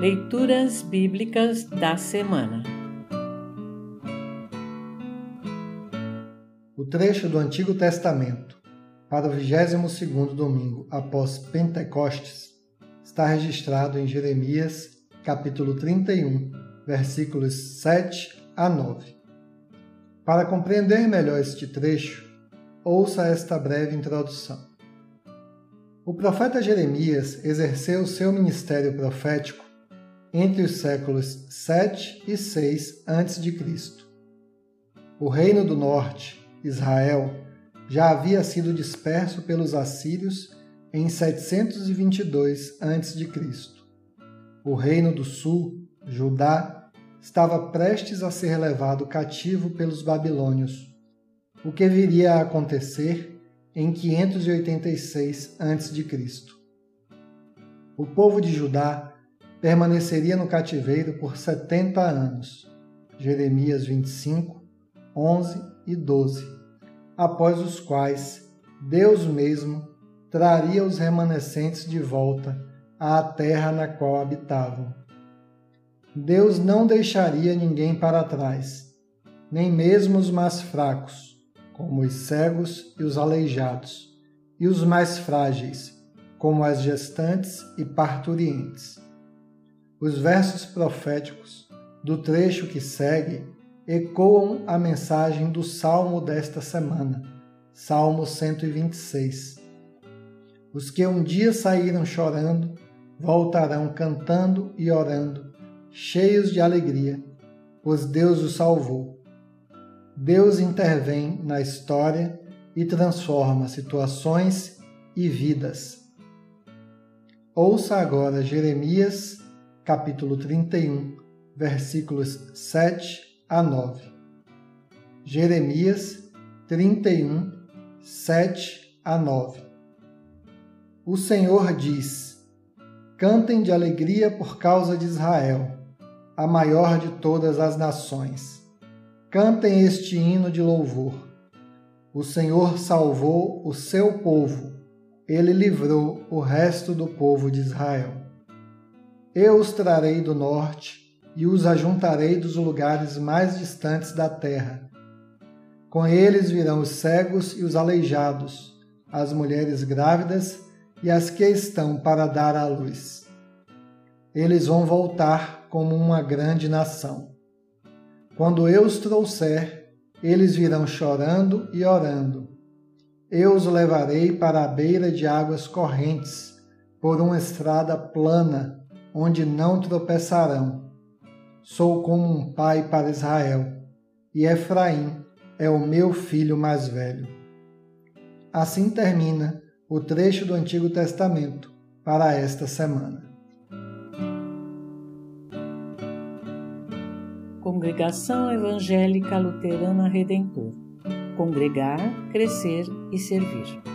Leituras Bíblicas da Semana O trecho do Antigo Testamento para o 22º domingo após Pentecostes está registrado em Jeremias, capítulo 31, versículos 7 a 9. Para compreender melhor este trecho, ouça esta breve introdução. O profeta Jeremias exerceu seu ministério profético entre os séculos 7 e 6 a.C. O reino do norte, Israel, já havia sido disperso pelos assírios em 722 a.C. O reino do sul, Judá, estava prestes a ser levado cativo pelos babilônios, o que viria a acontecer em 586 a.C. O povo de Judá permaneceria no cativeiro por 70 anos. Jeremias 25, 11 e 12, após os quais Deus mesmo traria os remanescentes de volta à terra na qual habitavam. Deus não deixaria ninguém para trás, nem mesmo os mais fracos como os cegos e os aleijados, e os mais frágeis, como as gestantes e parturientes. Os versos proféticos do trecho que segue ecoam a mensagem do salmo desta semana, Salmo 126. Os que um dia saíram chorando voltarão cantando e orando, cheios de alegria, pois Deus os salvou Deus intervém na história e transforma situações e vidas. Ouça agora Jeremias, capítulo 31, versículos 7 a 9. Jeremias 31, 7 a 9. O Senhor diz: Cantem de alegria por causa de Israel, a maior de todas as nações Cantem este hino de louvor. O Senhor salvou o seu povo, ele livrou o resto do povo de Israel. Eu os trarei do norte e os ajuntarei dos lugares mais distantes da terra. Com eles virão os cegos e os aleijados, as mulheres grávidas e as que estão para dar à luz. Eles vão voltar como uma grande nação quando eu os trouxer, eles virão chorando e orando. Eu os levarei para a beira de águas correntes, por uma estrada plana, onde não tropeçarão. Sou como um pai para Israel, e Efraim é o meu filho mais velho. Assim termina o trecho do Antigo Testamento para esta semana. Congregação Evangélica Luterana Redentor Congregar, Crescer e Servir.